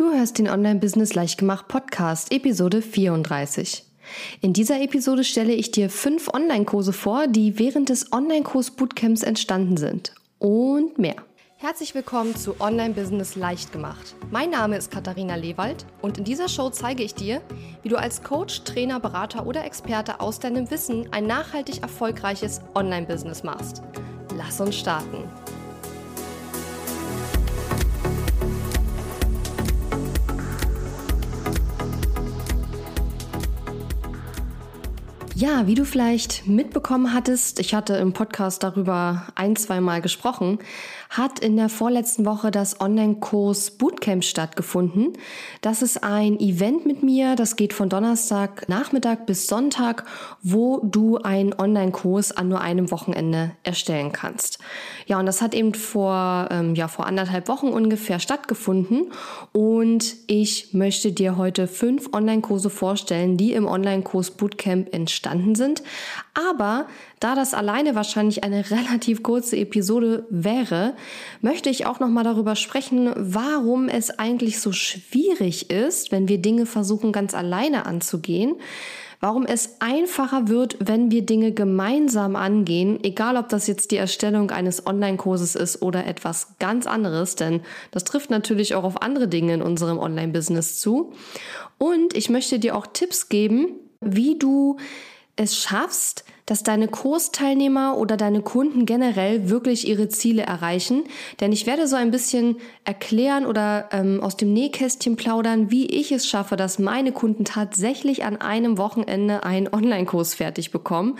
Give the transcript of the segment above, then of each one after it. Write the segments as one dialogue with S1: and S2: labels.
S1: Du hörst den Online-Business Leichtgemacht Podcast, Episode 34. In dieser Episode stelle ich dir fünf Online-Kurse vor, die während des Online-Kurs-Bootcamps entstanden sind. Und mehr. Herzlich willkommen zu Online-Business Leichtgemacht. Mein Name ist Katharina Lewald und in dieser Show zeige ich dir, wie du als Coach, Trainer, Berater oder Experte aus deinem Wissen ein nachhaltig erfolgreiches Online-Business machst. Lass uns starten. Ja, wie du vielleicht mitbekommen hattest, ich hatte im Podcast darüber ein, zwei Mal gesprochen, hat in der vorletzten Woche das Online-Kurs Bootcamp stattgefunden. Das ist ein Event mit mir, das geht von Donnerstag Nachmittag bis Sonntag, wo du einen Online-Kurs an nur einem Wochenende erstellen kannst. Ja, und das hat eben vor, ähm, ja, vor anderthalb Wochen ungefähr stattgefunden und ich möchte dir heute fünf Online-Kurse vorstellen, die im Online-Kurs Bootcamp entstanden sind. Aber da das alleine wahrscheinlich eine relativ kurze Episode wäre, möchte ich auch noch mal darüber sprechen, warum es eigentlich so schwierig ist, wenn wir Dinge versuchen ganz alleine anzugehen. Warum es einfacher wird, wenn wir Dinge gemeinsam angehen, egal ob das jetzt die Erstellung eines Online-Kurses ist oder etwas ganz anderes, denn das trifft natürlich auch auf andere Dinge in unserem Online-Business zu. Und ich möchte dir auch Tipps geben, wie du es schaffst, dass deine Kursteilnehmer oder deine Kunden generell wirklich ihre Ziele erreichen. Denn ich werde so ein bisschen erklären oder ähm, aus dem Nähkästchen plaudern, wie ich es schaffe, dass meine Kunden tatsächlich an einem Wochenende einen Online-Kurs fertig bekommen.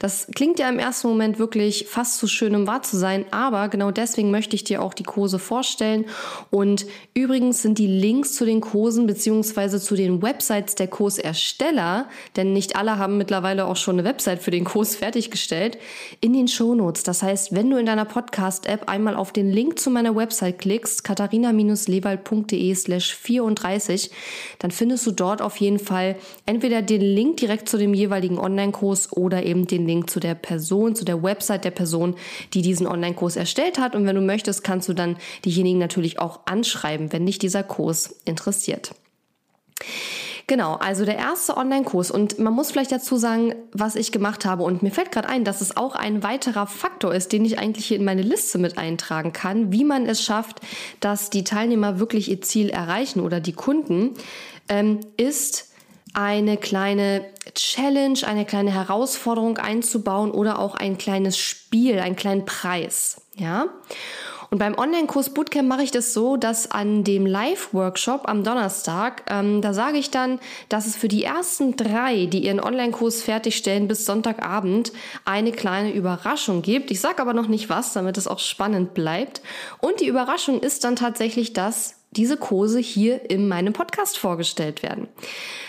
S1: Das klingt ja im ersten Moment wirklich fast zu schön, um wahr zu sein, aber genau deswegen möchte ich dir auch die Kurse vorstellen. Und übrigens sind die Links zu den Kursen beziehungsweise zu den Websites der Kursersteller, denn nicht alle haben mittlerweile auch schon eine Website für den Kurs, Kurs fertiggestellt, in den Shownotes. Das heißt, wenn du in deiner Podcast-App einmal auf den Link zu meiner Website klickst, katharina-lewald.de slash 34, dann findest du dort auf jeden Fall entweder den Link direkt zu dem jeweiligen Online-Kurs oder eben den Link zu der Person, zu der Website der Person, die diesen Online-Kurs erstellt hat. Und wenn du möchtest, kannst du dann diejenigen natürlich auch anschreiben, wenn dich dieser Kurs interessiert. Genau, also der erste Online-Kurs und man muss vielleicht dazu sagen, was ich gemacht habe und mir fällt gerade ein, dass es auch ein weiterer Faktor ist, den ich eigentlich hier in meine Liste mit eintragen kann, wie man es schafft, dass die Teilnehmer wirklich ihr Ziel erreichen oder die Kunden, ähm, ist eine kleine Challenge, eine kleine Herausforderung einzubauen oder auch ein kleines Spiel, einen kleinen Preis, ja. Und beim Online-Kurs Bootcamp mache ich das so, dass an dem Live-Workshop am Donnerstag, ähm, da sage ich dann, dass es für die ersten drei, die ihren Online-Kurs fertigstellen bis Sonntagabend, eine kleine Überraschung gibt. Ich sage aber noch nicht was, damit es auch spannend bleibt. Und die Überraschung ist dann tatsächlich, dass diese Kurse hier in meinem Podcast vorgestellt werden.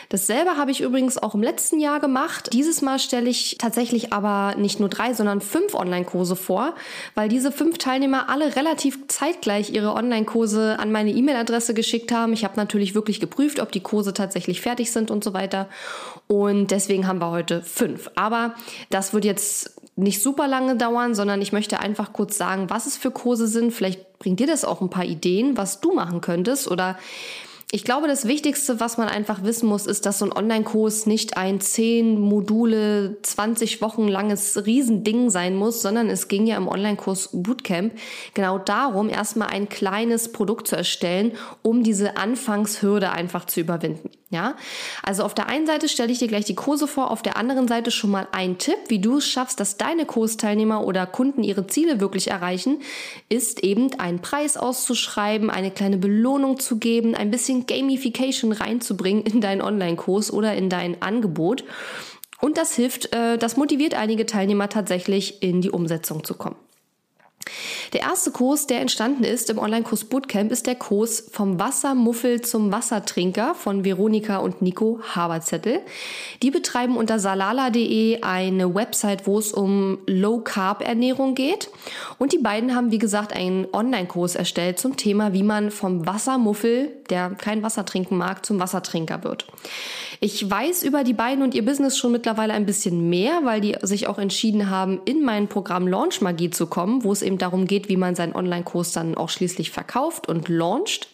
S1: Dasselbe habe ich übrigens auch im letzten Jahr gemacht. Dieses Mal stelle ich tatsächlich aber nicht nur drei, sondern fünf Online-Kurse vor, weil diese fünf Teilnehmer alle relativ zeitgleich ihre Online-Kurse an meine E-Mail-Adresse geschickt haben. Ich habe natürlich wirklich geprüft, ob die Kurse tatsächlich fertig sind und so weiter. Und deswegen haben wir heute fünf. Aber das wird jetzt nicht super lange dauern, sondern ich möchte einfach kurz sagen, was es für Kurse sind. Vielleicht bringt dir das auch ein paar Ideen, was du machen könntest oder ich glaube, das Wichtigste, was man einfach wissen muss, ist, dass so ein Online-Kurs nicht ein 10 Module, 20 Wochen langes Riesending sein muss, sondern es ging ja im Online-Kurs Bootcamp genau darum, erstmal ein kleines Produkt zu erstellen, um diese Anfangshürde einfach zu überwinden. Ja, also auf der einen Seite stelle ich dir gleich die Kurse vor, auf der anderen Seite schon mal ein Tipp, wie du es schaffst, dass deine Kursteilnehmer oder Kunden ihre Ziele wirklich erreichen, ist eben einen Preis auszuschreiben, eine kleine Belohnung zu geben, ein bisschen Gamification reinzubringen in deinen Online-Kurs oder in dein Angebot. Und das hilft, äh, das motiviert einige Teilnehmer tatsächlich in die Umsetzung zu kommen. Der erste Kurs, der entstanden ist im Online-Kurs Bootcamp, ist der Kurs vom Wassermuffel zum Wassertrinker von Veronika und Nico Haberzettel. Die betreiben unter salala.de eine Website, wo es um Low-Carb-Ernährung geht. Und die beiden haben, wie gesagt, einen Online-Kurs erstellt zum Thema, wie man vom Wassermuffel, der kein Wasser trinken mag, zum Wassertrinker wird. Ich weiß über die beiden und ihr Business schon mittlerweile ein bisschen mehr, weil die sich auch entschieden haben, in mein Programm Launch Magie zu kommen, wo es eben darum geht, wie man seinen Online-Kurs dann auch schließlich verkauft und launcht.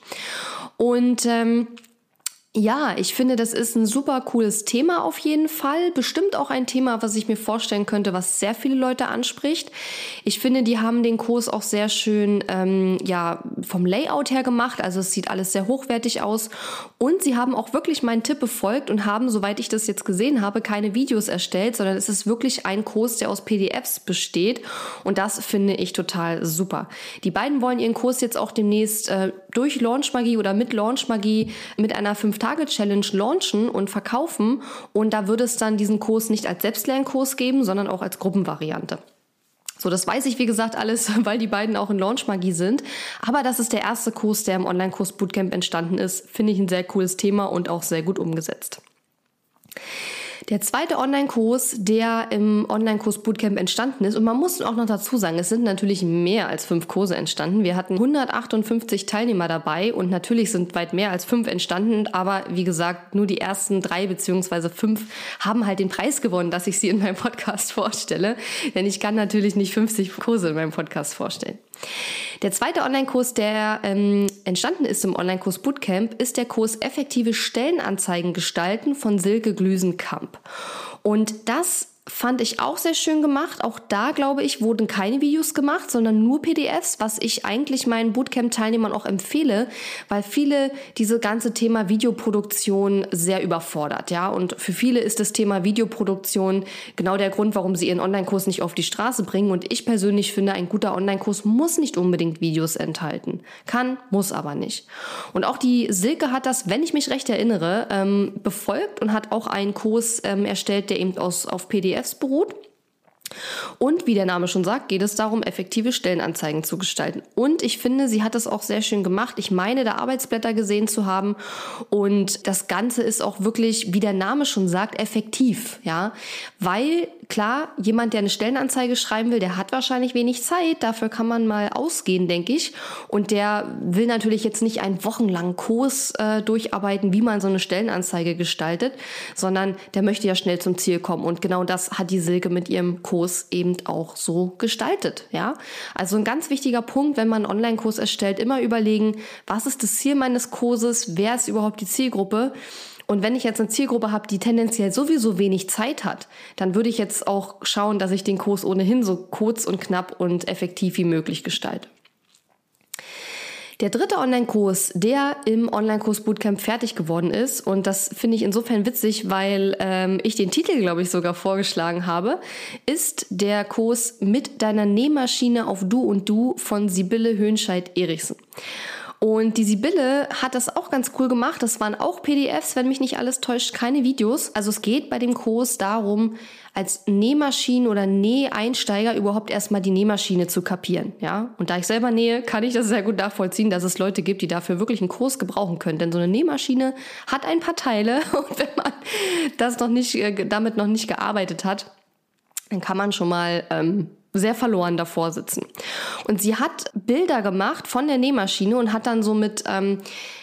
S1: Und ähm, ja, ich finde, das ist ein super cooles Thema auf jeden Fall. Bestimmt auch ein Thema, was ich mir vorstellen könnte, was sehr viele Leute anspricht. Ich finde, die haben den Kurs auch sehr schön ähm, ja, vom Layout her gemacht. Also es sieht alles sehr hochwertig aus. Und sie haben auch wirklich meinen Tipp befolgt und haben, soweit ich das jetzt gesehen habe, keine Videos erstellt, sondern es ist wirklich ein Kurs, der aus PDFs besteht. Und das finde ich total super. Die beiden wollen ihren Kurs jetzt auch demnächst äh, durch Launchmagie oder mit Launchmagie mit einer 5 5-Tage-Challenge launchen und verkaufen. Und da würde es dann diesen Kurs nicht als Selbstlernkurs geben, sondern auch als Gruppenvariante. So, das weiß ich, wie gesagt, alles, weil die beiden auch in Launchmagie sind. Aber das ist der erste Kurs, der im Online-Kurs Bootcamp entstanden ist. Finde ich ein sehr cooles Thema und auch sehr gut umgesetzt. Der zweite Online-Kurs, der im Online-Kurs Bootcamp entstanden ist, und man muss auch noch dazu sagen, es sind natürlich mehr als fünf Kurse entstanden. Wir hatten 158 Teilnehmer dabei und natürlich sind weit mehr als fünf entstanden, aber wie gesagt, nur die ersten drei beziehungsweise fünf haben halt den Preis gewonnen, dass ich sie in meinem Podcast vorstelle. Denn ich kann natürlich nicht 50 Kurse in meinem Podcast vorstellen. Der zweite Online-Kurs, der ähm, entstanden ist im Online-Kurs Bootcamp, ist der Kurs Effektive Stellenanzeigen gestalten von Silke Glüsenkamp. Und das fand ich auch sehr schön gemacht. Auch da, glaube ich, wurden keine Videos gemacht, sondern nur PDFs, was ich eigentlich meinen Bootcamp-Teilnehmern auch empfehle, weil viele diese ganze Thema Videoproduktion sehr überfordert, ja. Und für viele ist das Thema Videoproduktion genau der Grund, warum sie ihren Online-Kurs nicht auf die Straße bringen. Und ich persönlich finde, ein guter Online-Kurs muss nicht unbedingt Videos enthalten. Kann, muss aber nicht. Und auch die Silke hat das, wenn ich mich recht erinnere, ähm, befolgt und hat auch einen Kurs ähm, erstellt, der eben aus, auf PDF PDFs beruht. Und wie der Name schon sagt, geht es darum, effektive Stellenanzeigen zu gestalten. Und ich finde, sie hat es auch sehr schön gemacht. Ich meine, da Arbeitsblätter gesehen zu haben. Und das Ganze ist auch wirklich, wie der Name schon sagt, effektiv. Ja, weil klar, jemand, der eine Stellenanzeige schreiben will, der hat wahrscheinlich wenig Zeit. Dafür kann man mal ausgehen, denke ich. Und der will natürlich jetzt nicht einen wochenlangen Kurs äh, durcharbeiten, wie man so eine Stellenanzeige gestaltet, sondern der möchte ja schnell zum Ziel kommen. Und genau das hat die Silke mit ihrem Kurs eben auch so gestaltet. Ja, also ein ganz wichtiger Punkt, wenn man einen Online-Kurs erstellt, immer überlegen, was ist das Ziel meines Kurses? Wer ist überhaupt die Zielgruppe? Und wenn ich jetzt eine Zielgruppe habe, die tendenziell sowieso wenig Zeit hat, dann würde ich jetzt auch schauen, dass ich den Kurs ohnehin so kurz und knapp und effektiv wie möglich gestalte. Der dritte Online-Kurs, der im Online-Kurs Bootcamp fertig geworden ist, und das finde ich insofern witzig, weil ähm, ich den Titel, glaube ich, sogar vorgeschlagen habe, ist der Kurs mit deiner Nähmaschine auf Du und Du von Sibylle Höhnscheid-Erichsen. Und die Sibylle hat das auch ganz cool gemacht. Das waren auch PDFs, wenn mich nicht alles täuscht, keine Videos. Also es geht bei dem Kurs darum, als Nähmaschinen- oder Näheinsteiger überhaupt erstmal die Nähmaschine zu kapieren. Ja? Und da ich selber nähe, kann ich das sehr gut nachvollziehen, dass es Leute gibt, die dafür wirklich einen Kurs gebrauchen können. Denn so eine Nähmaschine hat ein paar Teile und wenn man das noch nicht, äh, damit noch nicht gearbeitet hat, dann kann man schon mal ähm, sehr verloren davor sitzen. Und sie hat Bilder gemacht von der Nähmaschine und hat dann so mit, ähm,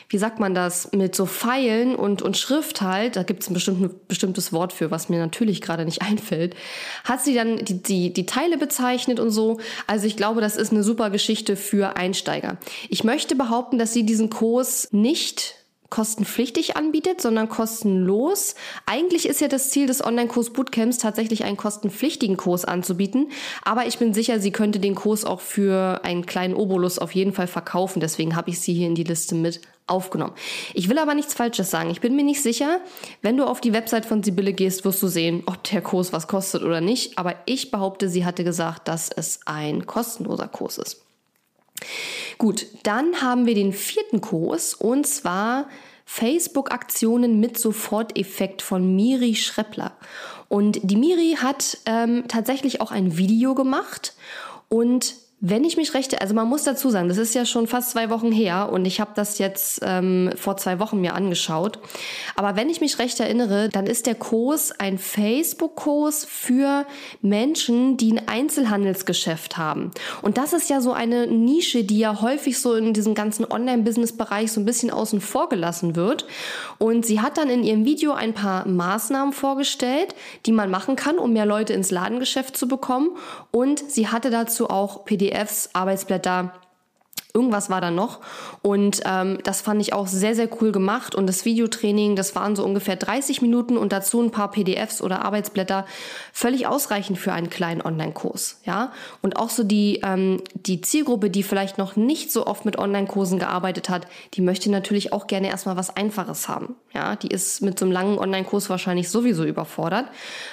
S1: wie sagt man das, mit so Pfeilen und, und Schrift halt, da gibt es ein bestimmtes Wort für, was mir natürlich gerade nicht einfällt, hat sie dann die, die, die Teile bezeichnet und so. Also ich glaube, das ist eine super Geschichte für Einsteiger. Ich möchte behaupten, dass sie diesen Kurs nicht kostenpflichtig anbietet, sondern kostenlos. Eigentlich ist ja das Ziel des Online-Kurs Bootcamps tatsächlich einen kostenpflichtigen Kurs anzubieten, aber ich bin sicher, sie könnte den Kurs auch für einen kleinen Obolus auf jeden Fall verkaufen, deswegen habe ich sie hier in die Liste mit aufgenommen. Ich will aber nichts Falsches sagen. Ich bin mir nicht sicher. Wenn du auf die Website von Sibylle gehst, wirst du sehen, ob der Kurs was kostet oder nicht. Aber ich behaupte, sie hatte gesagt, dass es ein kostenloser Kurs ist. Gut, dann haben wir den vierten Kurs und zwar Facebook-Aktionen mit Soforteffekt von Miri Schreppler. Und die Miri hat ähm, tatsächlich auch ein Video gemacht und wenn ich mich rechte, also man muss dazu sagen, das ist ja schon fast zwei Wochen her und ich habe das jetzt ähm, vor zwei Wochen mir angeschaut. Aber wenn ich mich recht erinnere, dann ist der Kurs ein Facebook-Kurs für Menschen, die ein Einzelhandelsgeschäft haben. Und das ist ja so eine Nische, die ja häufig so in diesem ganzen Online-Business-Bereich so ein bisschen außen vor gelassen wird. Und sie hat dann in ihrem Video ein paar Maßnahmen vorgestellt, die man machen kann, um mehr Leute ins Ladengeschäft zu bekommen. Und sie hatte dazu auch PDF PDFs, Arbeitsblätter irgendwas war da noch. Und ähm, das fand ich auch sehr, sehr cool gemacht. Und das Videotraining, das waren so ungefähr 30 Minuten und dazu ein paar PDFs oder Arbeitsblätter. Völlig ausreichend für einen kleinen Online-Kurs. Ja? Und auch so die, ähm, die Zielgruppe, die vielleicht noch nicht so oft mit Online-Kursen gearbeitet hat, die möchte natürlich auch gerne erstmal was Einfaches haben. Ja? Die ist mit so einem langen Online-Kurs wahrscheinlich sowieso überfordert.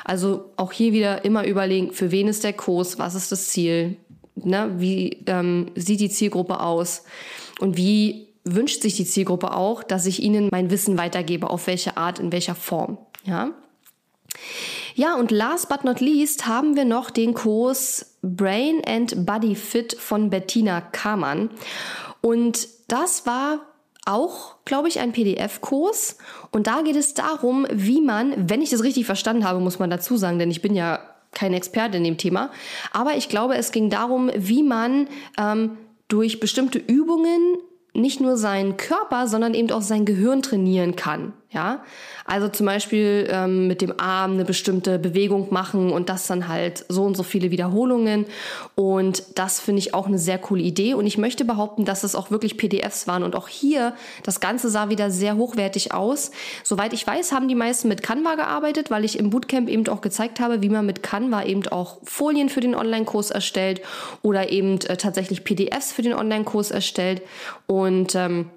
S1: Also auch hier wieder immer überlegen, für wen ist der Kurs, was ist das Ziel, Ne? Wie ähm, sieht die Zielgruppe aus? Und wie wünscht sich die Zielgruppe auch, dass ich ihnen mein Wissen weitergebe? Auf welche Art, in welcher Form? Ja. Ja, und last but not least haben wir noch den Kurs Brain and Body Fit von Bettina Kamann. Und das war auch, glaube ich, ein PDF-Kurs. Und da geht es darum, wie man, wenn ich das richtig verstanden habe, muss man dazu sagen, denn ich bin ja kein Experte in dem Thema. Aber ich glaube, es ging darum, wie man ähm, durch bestimmte Übungen nicht nur seinen Körper, sondern eben auch sein Gehirn trainieren kann. Ja, also zum Beispiel ähm, mit dem Arm eine bestimmte Bewegung machen und das dann halt so und so viele Wiederholungen. Und das finde ich auch eine sehr coole Idee. Und ich möchte behaupten, dass es auch wirklich PDFs waren. Und auch hier, das Ganze sah wieder sehr hochwertig aus. Soweit ich weiß, haben die meisten mit Canva gearbeitet, weil ich im Bootcamp eben auch gezeigt habe, wie man mit Canva eben auch Folien für den Online-Kurs erstellt oder eben äh, tatsächlich PDFs für den Online-Kurs erstellt. Und ähm,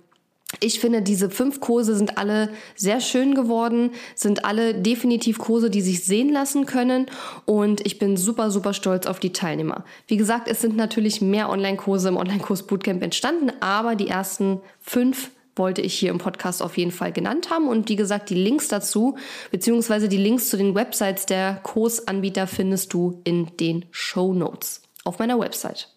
S1: ich finde, diese fünf Kurse sind alle sehr schön geworden, sind alle definitiv Kurse, die sich sehen lassen können und ich bin super, super stolz auf die Teilnehmer. Wie gesagt, es sind natürlich mehr Online-Kurse im Online-Kurs Bootcamp entstanden, aber die ersten fünf wollte ich hier im Podcast auf jeden Fall genannt haben. Und wie gesagt, die Links dazu, beziehungsweise die Links zu den Websites der Kursanbieter findest du in den Show Notes auf meiner Website.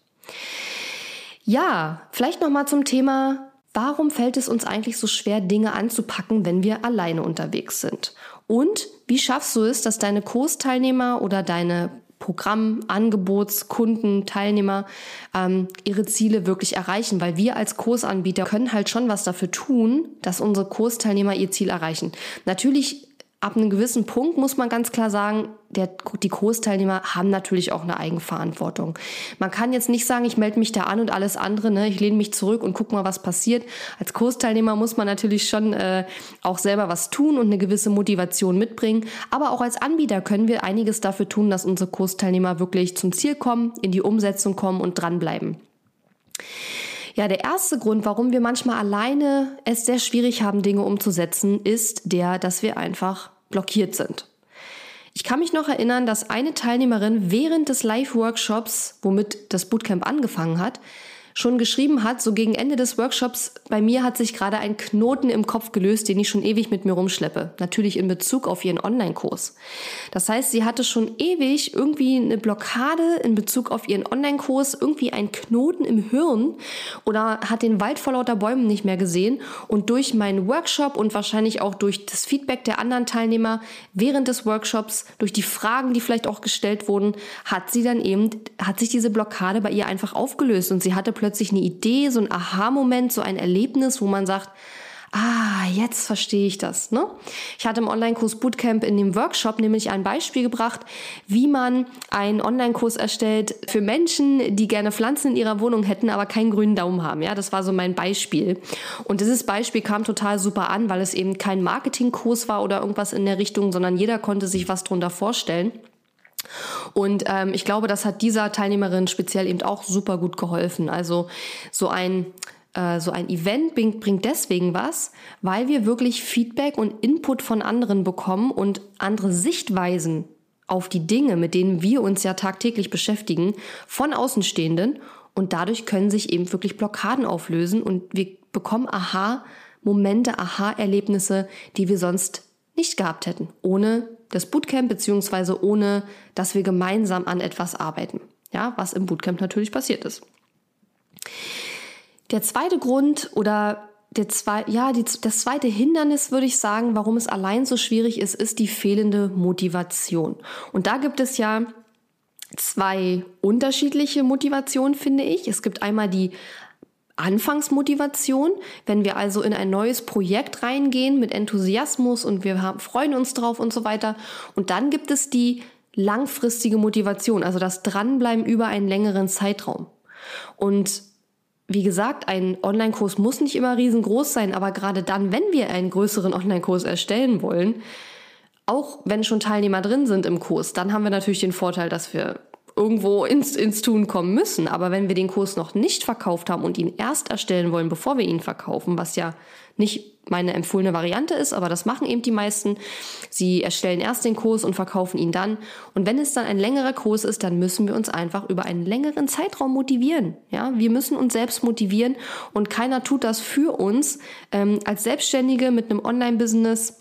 S1: Ja, vielleicht nochmal zum Thema Warum fällt es uns eigentlich so schwer, Dinge anzupacken, wenn wir alleine unterwegs sind? Und wie schaffst du es, dass deine Kursteilnehmer oder deine Programm, Angebots, Kunden, Teilnehmer ähm, ihre Ziele wirklich erreichen, weil wir als Kursanbieter können halt schon was dafür tun, dass unsere Kursteilnehmer ihr Ziel erreichen. Natürlich ab einem gewissen Punkt muss man ganz klar sagen, der, die Kursteilnehmer haben natürlich auch eine Eigenverantwortung. Man kann jetzt nicht sagen, ich melde mich da an und alles andere, ne, ich lehne mich zurück und guck mal, was passiert. Als Kursteilnehmer muss man natürlich schon äh, auch selber was tun und eine gewisse Motivation mitbringen. Aber auch als Anbieter können wir einiges dafür tun, dass unsere Kursteilnehmer wirklich zum Ziel kommen, in die Umsetzung kommen und dranbleiben. Ja, der erste Grund, warum wir manchmal alleine es sehr schwierig haben, Dinge umzusetzen, ist der, dass wir einfach blockiert sind. Ich kann mich noch erinnern, dass eine Teilnehmerin während des Live-Workshops, womit das Bootcamp angefangen hat, schon geschrieben hat, so gegen Ende des Workshops, bei mir hat sich gerade ein Knoten im Kopf gelöst, den ich schon ewig mit mir rumschleppe. Natürlich in Bezug auf ihren Online-Kurs. Das heißt, sie hatte schon ewig irgendwie eine Blockade in Bezug auf ihren Online-Kurs, irgendwie ein Knoten im Hirn oder hat den Wald vor lauter Bäumen nicht mehr gesehen. Und durch meinen Workshop und wahrscheinlich auch durch das Feedback der anderen Teilnehmer während des Workshops, durch die Fragen, die vielleicht auch gestellt wurden, hat sie dann eben, hat sich diese Blockade bei ihr einfach aufgelöst und sie hatte plötzlich eine Idee, so ein Aha-Moment, so ein Erlebnis, wo man sagt, Ah, jetzt verstehe ich das. Ne? Ich hatte im Online-Kurs Bootcamp in dem Workshop nämlich ein Beispiel gebracht, wie man einen Online-Kurs erstellt für Menschen, die gerne Pflanzen in ihrer Wohnung hätten, aber keinen grünen Daumen haben. Ja, das war so mein Beispiel. Und dieses Beispiel kam total super an, weil es eben kein Marketingkurs war oder irgendwas in der Richtung, sondern jeder konnte sich was drunter vorstellen. Und ähm, ich glaube, das hat dieser Teilnehmerin speziell eben auch super gut geholfen. Also so ein äh, so ein Event bringt, bringt deswegen was, weil wir wirklich Feedback und Input von anderen bekommen und andere Sichtweisen auf die Dinge, mit denen wir uns ja tagtäglich beschäftigen, von Außenstehenden. Und dadurch können sich eben wirklich Blockaden auflösen und wir bekommen Aha-Momente, Aha-Erlebnisse, die wir sonst nicht gehabt hätten, ohne das Bootcamp beziehungsweise ohne, dass wir gemeinsam an etwas arbeiten. Ja, was im Bootcamp natürlich passiert ist. Der zweite Grund oder der zwei, ja, die, das zweite Hindernis, würde ich sagen, warum es allein so schwierig ist, ist die fehlende Motivation. Und da gibt es ja zwei unterschiedliche Motivationen, finde ich. Es gibt einmal die Anfangsmotivation, wenn wir also in ein neues Projekt reingehen mit Enthusiasmus und wir haben, freuen uns drauf und so weiter. Und dann gibt es die langfristige Motivation, also das Dranbleiben über einen längeren Zeitraum. Und wie gesagt, ein Online-Kurs muss nicht immer riesengroß sein, aber gerade dann, wenn wir einen größeren Online-Kurs erstellen wollen, auch wenn schon Teilnehmer drin sind im Kurs, dann haben wir natürlich den Vorteil, dass wir irgendwo ins, ins Tun kommen müssen. Aber wenn wir den Kurs noch nicht verkauft haben und ihn erst erstellen wollen, bevor wir ihn verkaufen, was ja nicht meine empfohlene Variante ist, aber das machen eben die meisten. Sie erstellen erst den Kurs und verkaufen ihn dann. Und wenn es dann ein längerer Kurs ist, dann müssen wir uns einfach über einen längeren Zeitraum motivieren. Ja, wir müssen uns selbst motivieren und keiner tut das für uns. Ähm, als Selbstständige mit einem Online-Business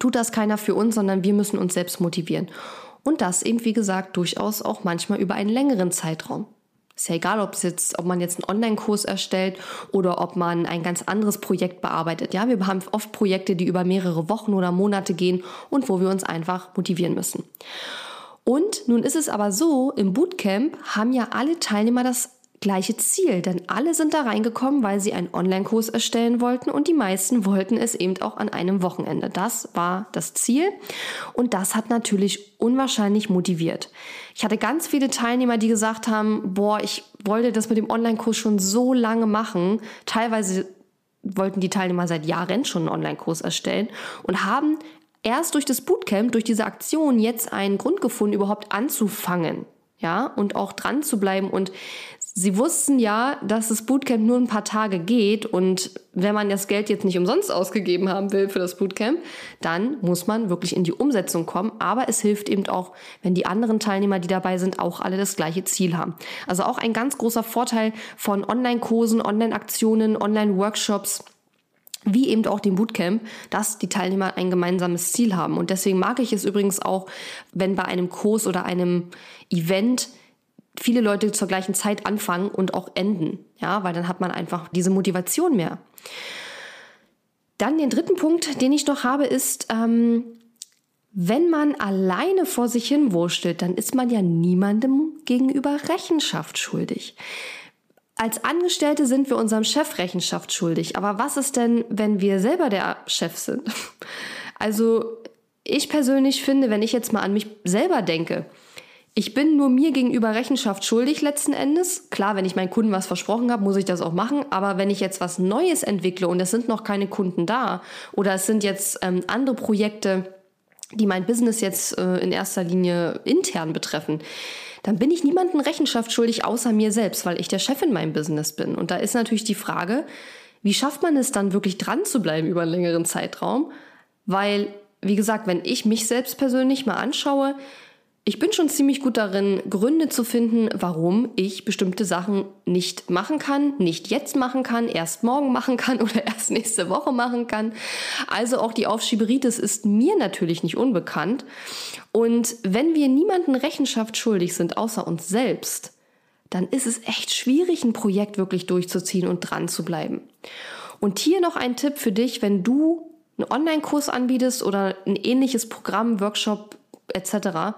S1: tut das keiner für uns, sondern wir müssen uns selbst motivieren. Und das eben, wie gesagt, durchaus auch manchmal über einen längeren Zeitraum. Ist ja egal, ob jetzt, ob man jetzt einen Online-Kurs erstellt oder ob man ein ganz anderes Projekt bearbeitet. Ja, wir haben oft Projekte, die über mehrere Wochen oder Monate gehen und wo wir uns einfach motivieren müssen. Und nun ist es aber so, im Bootcamp haben ja alle Teilnehmer das gleiche Ziel, denn alle sind da reingekommen, weil sie einen Online-Kurs erstellen wollten und die meisten wollten es eben auch an einem Wochenende. Das war das Ziel und das hat natürlich unwahrscheinlich motiviert. Ich hatte ganz viele Teilnehmer, die gesagt haben, boah, ich wollte das mit dem Online-Kurs schon so lange machen. Teilweise wollten die Teilnehmer seit Jahren schon einen Online-Kurs erstellen und haben erst durch das Bootcamp, durch diese Aktion jetzt einen Grund gefunden, überhaupt anzufangen ja, und auch dran zu bleiben und Sie wussten ja, dass das Bootcamp nur ein paar Tage geht und wenn man das Geld jetzt nicht umsonst ausgegeben haben will für das Bootcamp, dann muss man wirklich in die Umsetzung kommen. Aber es hilft eben auch, wenn die anderen Teilnehmer, die dabei sind, auch alle das gleiche Ziel haben. Also auch ein ganz großer Vorteil von Online-Kursen, Online-Aktionen, Online-Workshops wie eben auch dem Bootcamp, dass die Teilnehmer ein gemeinsames Ziel haben. Und deswegen mag ich es übrigens auch, wenn bei einem Kurs oder einem Event viele Leute zur gleichen Zeit anfangen und auch enden. Ja, weil dann hat man einfach diese Motivation mehr. Dann den dritten Punkt, den ich noch habe, ist, ähm, wenn man alleine vor sich hin wurstelt, dann ist man ja niemandem gegenüber Rechenschaft schuldig. Als Angestellte sind wir unserem Chef Rechenschaft schuldig. Aber was ist denn, wenn wir selber der Chef sind? Also ich persönlich finde, wenn ich jetzt mal an mich selber denke, ich bin nur mir gegenüber Rechenschaft schuldig letzten Endes. Klar, wenn ich meinen Kunden was versprochen habe, muss ich das auch machen. Aber wenn ich jetzt was Neues entwickle und es sind noch keine Kunden da oder es sind jetzt ähm, andere Projekte, die mein Business jetzt äh, in erster Linie intern betreffen, dann bin ich niemandem Rechenschaft schuldig außer mir selbst, weil ich der Chef in meinem Business bin. Und da ist natürlich die Frage, wie schafft man es dann wirklich dran zu bleiben über einen längeren Zeitraum? Weil, wie gesagt, wenn ich mich selbst persönlich mal anschaue, ich bin schon ziemlich gut darin, Gründe zu finden, warum ich bestimmte Sachen nicht machen kann, nicht jetzt machen kann, erst morgen machen kann oder erst nächste Woche machen kann. Also auch die Aufschieberitis ist mir natürlich nicht unbekannt. Und wenn wir niemanden Rechenschaft schuldig sind, außer uns selbst, dann ist es echt schwierig, ein Projekt wirklich durchzuziehen und dran zu bleiben. Und hier noch ein Tipp für dich, wenn du einen Online-Kurs anbietest oder ein ähnliches Programm, Workshop etc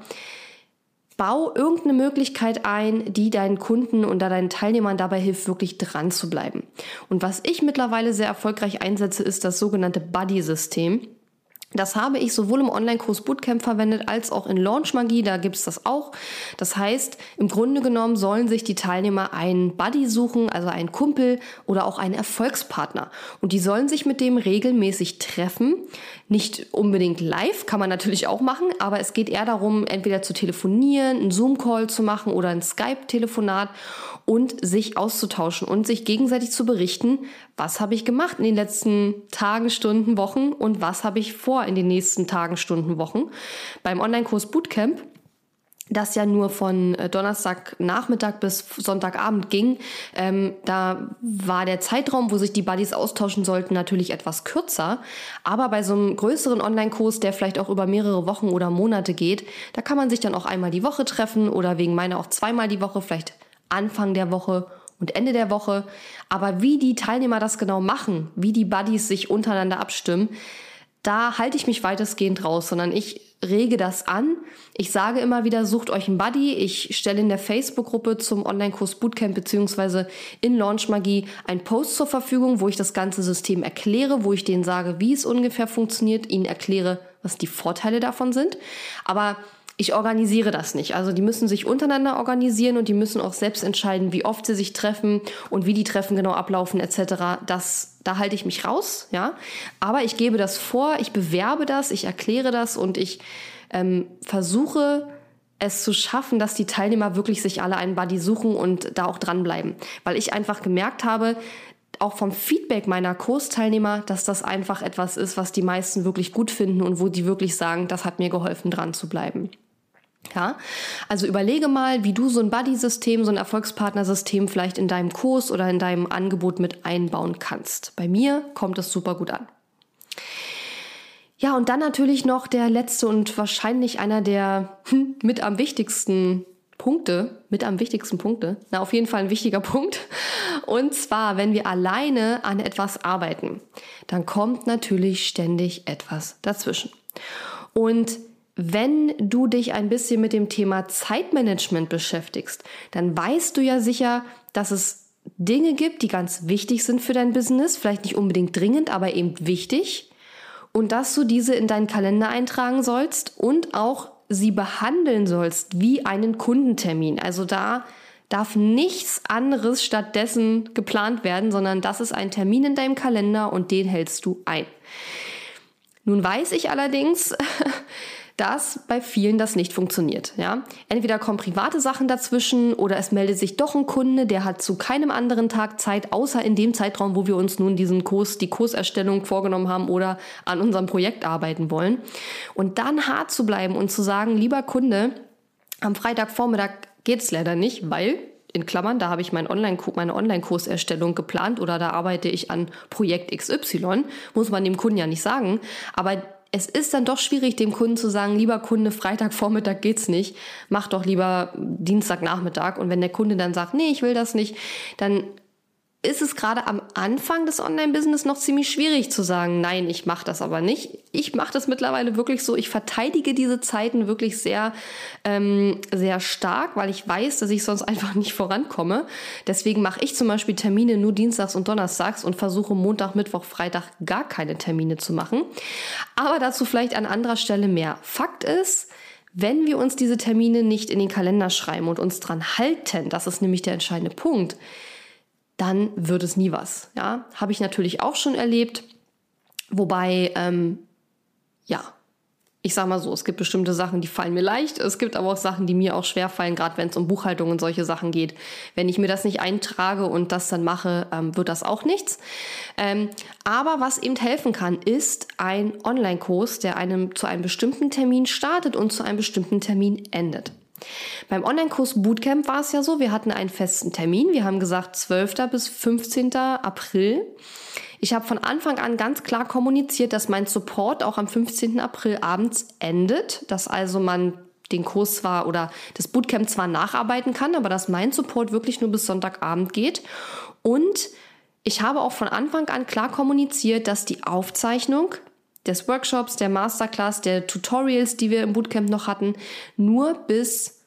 S1: bau irgendeine Möglichkeit ein, die deinen Kunden und deinen Teilnehmern dabei hilft, wirklich dran zu bleiben. Und was ich mittlerweile sehr erfolgreich einsetze, ist das sogenannte Buddy-System. Das habe ich sowohl im Online-Kurs Bootcamp verwendet als auch in Launch Magie, da gibt's das auch. Das heißt, im Grunde genommen sollen sich die Teilnehmer einen Buddy suchen, also einen Kumpel oder auch einen Erfolgspartner. Und die sollen sich mit dem regelmäßig treffen. Nicht unbedingt live, kann man natürlich auch machen, aber es geht eher darum, entweder zu telefonieren, einen Zoom-Call zu machen oder ein Skype-Telefonat und sich auszutauschen und sich gegenseitig zu berichten, was habe ich gemacht in den letzten Tagen, Stunden, Wochen und was habe ich vor in den nächsten Tagen, Stunden, Wochen. Beim Online-Kurs Bootcamp das ja nur von äh, Donnerstagnachmittag bis Sonntagabend ging, ähm, da war der Zeitraum, wo sich die Buddies austauschen sollten, natürlich etwas kürzer. Aber bei so einem größeren Online-Kurs, der vielleicht auch über mehrere Wochen oder Monate geht, da kann man sich dann auch einmal die Woche treffen oder wegen meiner auch zweimal die Woche, vielleicht Anfang der Woche und Ende der Woche. Aber wie die Teilnehmer das genau machen, wie die Buddies sich untereinander abstimmen, da halte ich mich weitestgehend raus, sondern ich rege das an. Ich sage immer wieder, sucht euch einen Buddy. Ich stelle in der Facebook-Gruppe zum Online-Kurs Bootcamp beziehungsweise in Launch Magie einen Post zur Verfügung, wo ich das ganze System erkläre, wo ich denen sage, wie es ungefähr funktioniert, ihnen erkläre, was die Vorteile davon sind. Aber ich organisiere das nicht. Also die müssen sich untereinander organisieren und die müssen auch selbst entscheiden, wie oft sie sich treffen und wie die Treffen genau ablaufen etc. Das, da halte ich mich raus, ja. Aber ich gebe das vor, ich bewerbe das, ich erkläre das und ich ähm, versuche es zu schaffen, dass die Teilnehmer wirklich sich alle einen Buddy suchen und da auch dranbleiben. Weil ich einfach gemerkt habe, auch vom Feedback meiner Kursteilnehmer, dass das einfach etwas ist, was die meisten wirklich gut finden und wo die wirklich sagen, das hat mir geholfen, dran zu bleiben. Ja, also überlege mal, wie du so ein Buddy-System, so ein Erfolgspartnersystem vielleicht in deinem Kurs oder in deinem Angebot mit einbauen kannst. Bei mir kommt es super gut an. Ja, und dann natürlich noch der letzte und wahrscheinlich einer der hm, mit am wichtigsten Punkte, mit am wichtigsten Punkte, na auf jeden Fall ein wichtiger Punkt. Und zwar, wenn wir alleine an etwas arbeiten, dann kommt natürlich ständig etwas dazwischen. Und wenn du dich ein bisschen mit dem Thema Zeitmanagement beschäftigst, dann weißt du ja sicher, dass es Dinge gibt, die ganz wichtig sind für dein Business, vielleicht nicht unbedingt dringend, aber eben wichtig. Und dass du diese in deinen Kalender eintragen sollst und auch sie behandeln sollst wie einen Kundentermin. Also da darf nichts anderes stattdessen geplant werden, sondern das ist ein Termin in deinem Kalender und den hältst du ein. Nun weiß ich allerdings, dass bei vielen das nicht funktioniert. Ja? Entweder kommen private Sachen dazwischen oder es meldet sich doch ein Kunde, der hat zu keinem anderen Tag Zeit, außer in dem Zeitraum, wo wir uns nun diesen Kurs, die Kurserstellung vorgenommen haben oder an unserem Projekt arbeiten wollen. Und dann hart zu bleiben und zu sagen, lieber Kunde, am Freitagvormittag geht es leider nicht, weil in Klammern, da habe ich mein Online meine Online-Kurserstellung geplant oder da arbeite ich an Projekt XY, muss man dem Kunden ja nicht sagen. Aber es ist dann doch schwierig, dem Kunden zu sagen, lieber Kunde, Freitagvormittag geht's nicht, mach doch lieber Dienstagnachmittag. Und wenn der Kunde dann sagt, nee, ich will das nicht, dann ist es gerade am Anfang des Online-Business noch ziemlich schwierig zu sagen, nein, ich mache das aber nicht. Ich mache das mittlerweile wirklich so, ich verteidige diese Zeiten wirklich sehr, ähm, sehr stark, weil ich weiß, dass ich sonst einfach nicht vorankomme. Deswegen mache ich zum Beispiel Termine nur Dienstags und Donnerstags und versuche Montag, Mittwoch, Freitag gar keine Termine zu machen. Aber dazu vielleicht an anderer Stelle mehr. Fakt ist, wenn wir uns diese Termine nicht in den Kalender schreiben und uns dran halten, das ist nämlich der entscheidende Punkt, dann wird es nie was. Ja, habe ich natürlich auch schon erlebt. Wobei, ähm, ja, ich sag mal so, es gibt bestimmte Sachen, die fallen mir leicht. Es gibt aber auch Sachen, die mir auch schwer fallen, gerade wenn es um Buchhaltung und solche Sachen geht. Wenn ich mir das nicht eintrage und das dann mache, ähm, wird das auch nichts. Ähm, aber was eben helfen kann, ist ein Online-Kurs, der einem zu einem bestimmten Termin startet und zu einem bestimmten Termin endet. Beim Online-Kurs Bootcamp war es ja so, wir hatten einen festen Termin. Wir haben gesagt 12. bis 15. April. Ich habe von Anfang an ganz klar kommuniziert, dass mein Support auch am 15. April abends endet, dass also man den Kurs zwar oder das Bootcamp zwar nacharbeiten kann, aber dass mein Support wirklich nur bis Sonntagabend geht. Und ich habe auch von Anfang an klar kommuniziert, dass die Aufzeichnung des Workshops, der Masterclass, der Tutorials, die wir im Bootcamp noch hatten, nur bis,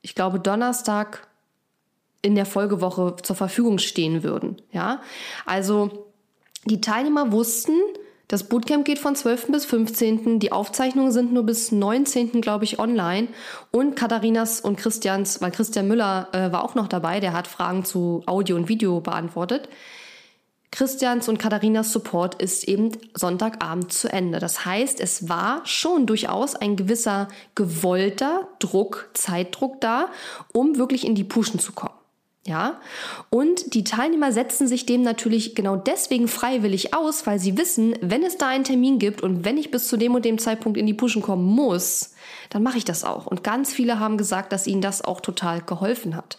S1: ich glaube, Donnerstag in der Folgewoche zur Verfügung stehen würden. Ja, also die Teilnehmer wussten, das Bootcamp geht von 12. bis 15. Die Aufzeichnungen sind nur bis 19. glaube ich online. Und Katharinas und Christians, weil Christian Müller äh, war auch noch dabei, der hat Fragen zu Audio und Video beantwortet. Christians und Katharinas Support ist eben Sonntagabend zu Ende. Das heißt, es war schon durchaus ein gewisser gewollter Druck, Zeitdruck da, um wirklich in die Puschen zu kommen. Ja, und die Teilnehmer setzen sich dem natürlich genau deswegen freiwillig aus, weil sie wissen, wenn es da einen Termin gibt und wenn ich bis zu dem und dem Zeitpunkt in die Puschen kommen muss, dann mache ich das auch. Und ganz viele haben gesagt, dass ihnen das auch total geholfen hat.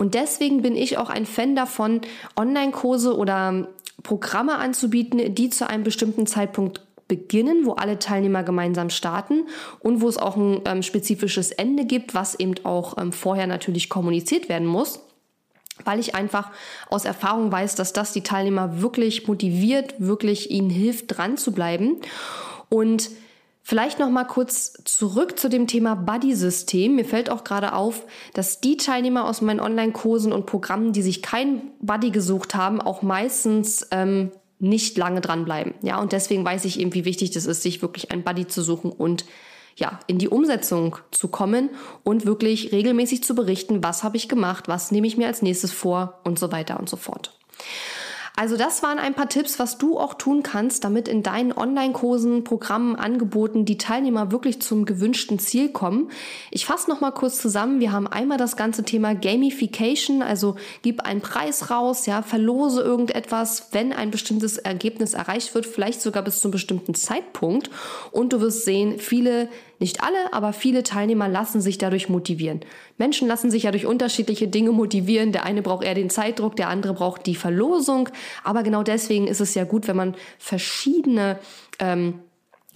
S1: Und deswegen bin ich auch ein Fan davon, Online-Kurse oder Programme anzubieten, die zu einem bestimmten Zeitpunkt beginnen, wo alle Teilnehmer gemeinsam starten und wo es auch ein ähm, spezifisches Ende gibt, was eben auch ähm, vorher natürlich kommuniziert werden muss weil ich einfach aus Erfahrung weiß, dass das die Teilnehmer wirklich motiviert, wirklich ihnen hilft, dran zu bleiben. Und Vielleicht noch mal kurz zurück zu dem Thema Buddy-System. Mir fällt auch gerade auf, dass die Teilnehmer aus meinen Online-Kursen und Programmen, die sich kein Buddy gesucht haben, auch meistens ähm, nicht lange dranbleiben. Ja, und deswegen weiß ich eben, wie wichtig das ist, sich wirklich ein Buddy zu suchen und ja, in die Umsetzung zu kommen und wirklich regelmäßig zu berichten, was habe ich gemacht, was nehme ich mir als nächstes vor und so weiter und so fort. Also das waren ein paar Tipps, was du auch tun kannst, damit in deinen Online-Kursen, Programmen, Angeboten die Teilnehmer wirklich zum gewünschten Ziel kommen. Ich fasse noch mal kurz zusammen. Wir haben einmal das ganze Thema Gamification, also gib einen Preis raus, ja, verlose irgendetwas, wenn ein bestimmtes Ergebnis erreicht wird, vielleicht sogar bis zu einem bestimmten Zeitpunkt. Und du wirst sehen, viele nicht alle, aber viele Teilnehmer lassen sich dadurch motivieren. Menschen lassen sich ja durch unterschiedliche Dinge motivieren. Der eine braucht eher den Zeitdruck, der andere braucht die Verlosung. Aber genau deswegen ist es ja gut, wenn man verschiedene ähm,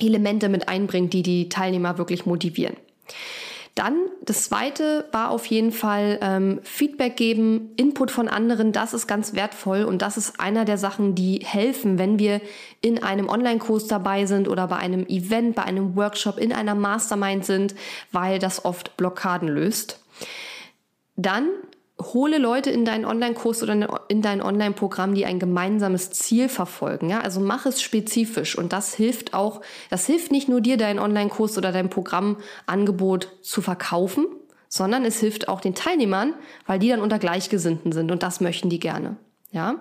S1: Elemente mit einbringt, die die Teilnehmer wirklich motivieren. Dann das zweite war auf jeden Fall ähm, Feedback geben, Input von anderen. Das ist ganz wertvoll und das ist einer der Sachen, die helfen, wenn wir in einem Online-Kurs dabei sind oder bei einem Event, bei einem Workshop, in einer Mastermind sind, weil das oft Blockaden löst. Dann hole Leute in deinen Online-Kurs oder in dein Online-Programm, die ein gemeinsames Ziel verfolgen. Ja, also mach es spezifisch und das hilft auch, das hilft nicht nur dir, deinen Online-Kurs oder dein Programmangebot zu verkaufen, sondern es hilft auch den Teilnehmern, weil die dann unter Gleichgesinnten sind und das möchten die gerne. Ja.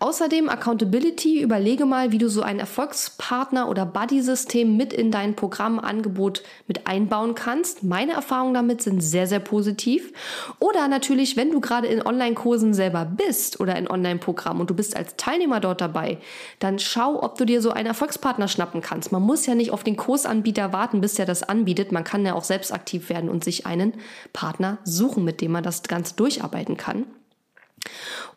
S1: Außerdem Accountability, überlege mal, wie du so ein Erfolgspartner oder Buddy-System mit in dein Programmangebot mit einbauen kannst. Meine Erfahrungen damit sind sehr, sehr positiv. Oder natürlich, wenn du gerade in Online-Kursen selber bist oder in Online-Programmen und du bist als Teilnehmer dort dabei, dann schau, ob du dir so einen Erfolgspartner schnappen kannst. Man muss ja nicht auf den Kursanbieter warten, bis der das anbietet. Man kann ja auch selbst aktiv werden und sich einen Partner suchen, mit dem man das Ganze durcharbeiten kann.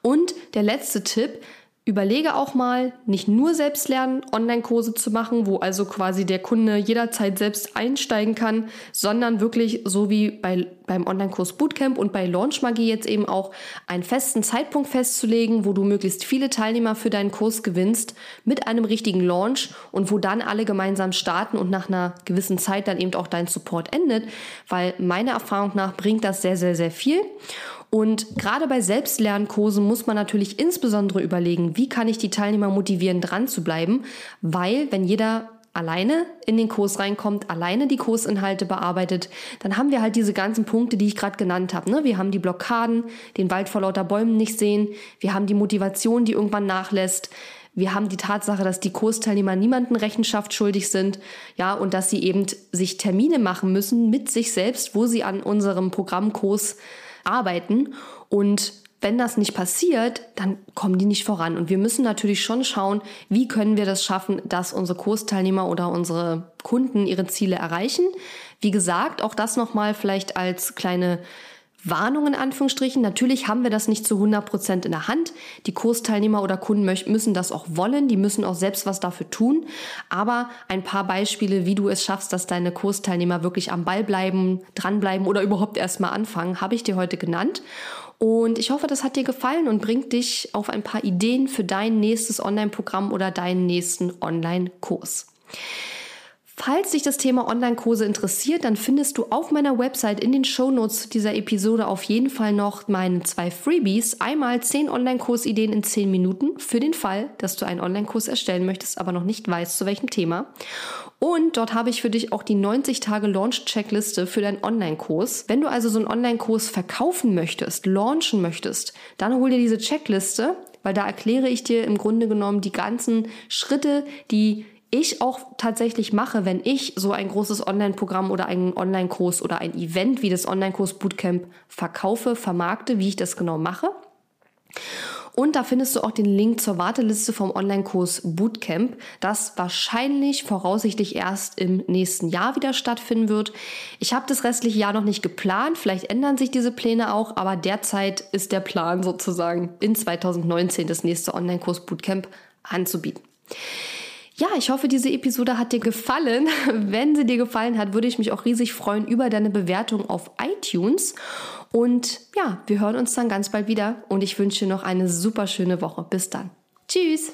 S1: Und der letzte Tipp, Überlege auch mal, nicht nur selbst lernen, Online-Kurse zu machen, wo also quasi der Kunde jederzeit selbst einsteigen kann, sondern wirklich so wie bei, beim Online-Kurs Bootcamp und bei Launch Magie jetzt eben auch einen festen Zeitpunkt festzulegen, wo du möglichst viele Teilnehmer für deinen Kurs gewinnst mit einem richtigen Launch und wo dann alle gemeinsam starten und nach einer gewissen Zeit dann eben auch dein Support endet, weil meiner Erfahrung nach bringt das sehr, sehr, sehr viel. Und gerade bei Selbstlernkursen muss man natürlich insbesondere überlegen, wie kann ich die Teilnehmer motivieren, dran zu bleiben, weil wenn jeder alleine in den Kurs reinkommt, alleine die Kursinhalte bearbeitet, dann haben wir halt diese ganzen Punkte, die ich gerade genannt habe. Ne? Wir haben die Blockaden, den Wald vor lauter Bäumen nicht sehen, wir haben die Motivation, die irgendwann nachlässt. Wir haben die Tatsache, dass die Kursteilnehmer niemanden Rechenschaft schuldig sind, ja, und dass sie eben sich Termine machen müssen mit sich selbst, wo sie an unserem Programmkurs arbeiten. Und wenn das nicht passiert, dann kommen die nicht voran. Und wir müssen natürlich schon schauen, wie können wir das schaffen, dass unsere Kursteilnehmer oder unsere Kunden ihre Ziele erreichen. Wie gesagt, auch das nochmal vielleicht als kleine Warnung in Anführungsstrichen. Natürlich haben wir das nicht zu 100 Prozent in der Hand. Die Kursteilnehmer oder Kunden müssen das auch wollen. Die müssen auch selbst was dafür tun. Aber ein paar Beispiele, wie du es schaffst, dass deine Kursteilnehmer wirklich am Ball bleiben, dranbleiben oder überhaupt erstmal anfangen, habe ich dir heute genannt. Und ich hoffe, das hat dir gefallen und bringt dich auf ein paar Ideen für dein nächstes Online-Programm oder deinen nächsten Online-Kurs. Falls dich das Thema Online-Kurse interessiert, dann findest du auf meiner Website in den Shownotes dieser Episode auf jeden Fall noch meine zwei Freebies. Einmal 10 Online-Kursideen in 10 Minuten für den Fall, dass du einen Online-Kurs erstellen möchtest, aber noch nicht weißt, zu welchem Thema. Und dort habe ich für dich auch die 90 Tage Launch-Checkliste für deinen Online-Kurs. Wenn du also so einen Online-Kurs verkaufen möchtest, launchen möchtest, dann hol dir diese Checkliste, weil da erkläre ich dir im Grunde genommen die ganzen Schritte, die ich auch tatsächlich mache, wenn ich so ein großes Online-Programm oder einen Online-Kurs oder ein Event wie das Online-Kurs Bootcamp verkaufe, vermarkte, wie ich das genau mache. Und da findest du auch den Link zur Warteliste vom Online-Kurs Bootcamp, das wahrscheinlich voraussichtlich erst im nächsten Jahr wieder stattfinden wird. Ich habe das restliche Jahr noch nicht geplant, vielleicht ändern sich diese Pläne auch, aber derzeit ist der Plan sozusagen in 2019 das nächste Online-Kurs Bootcamp anzubieten. Ja, ich hoffe, diese Episode hat dir gefallen. Wenn sie dir gefallen hat, würde ich mich auch riesig freuen über deine Bewertung auf iTunes. Und ja, wir hören uns dann ganz bald wieder und ich wünsche dir noch eine super schöne Woche. Bis dann. Tschüss.